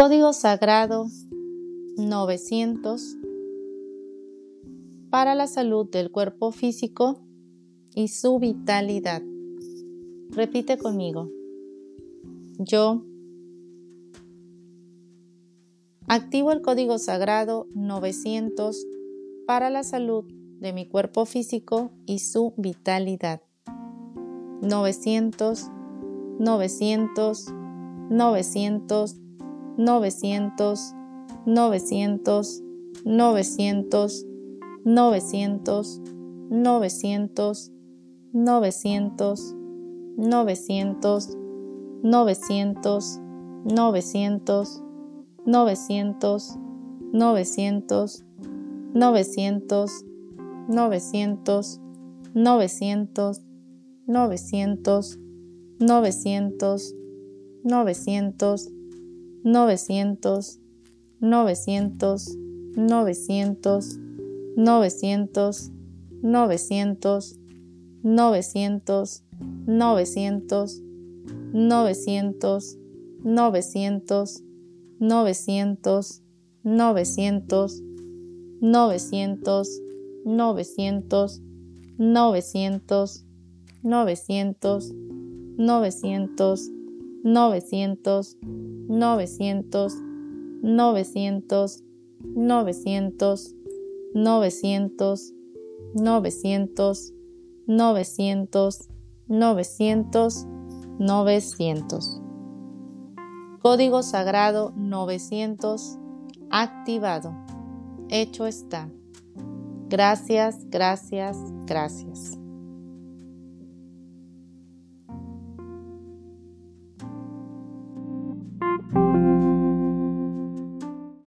Código Sagrado 900 para la salud del cuerpo físico y su vitalidad. Repite conmigo. Yo activo el código sagrado 900 para la salud de mi cuerpo físico y su vitalidad. 900, 900, 900, 900, 900, 900, 900, 900, 900, 900, 900, 900, 900, 900, 900, 900, 900, 900, 900, 900, 900, 900, 900, 900, 900, 900, 900, 900, 900, 900, 900, 900, 900, 900, 900, 900, 900, 900, 900, 900, 900, 900, 900, 900, 900. Código Sagrado 900 activado. Hecho está. Gracias, gracias, gracias.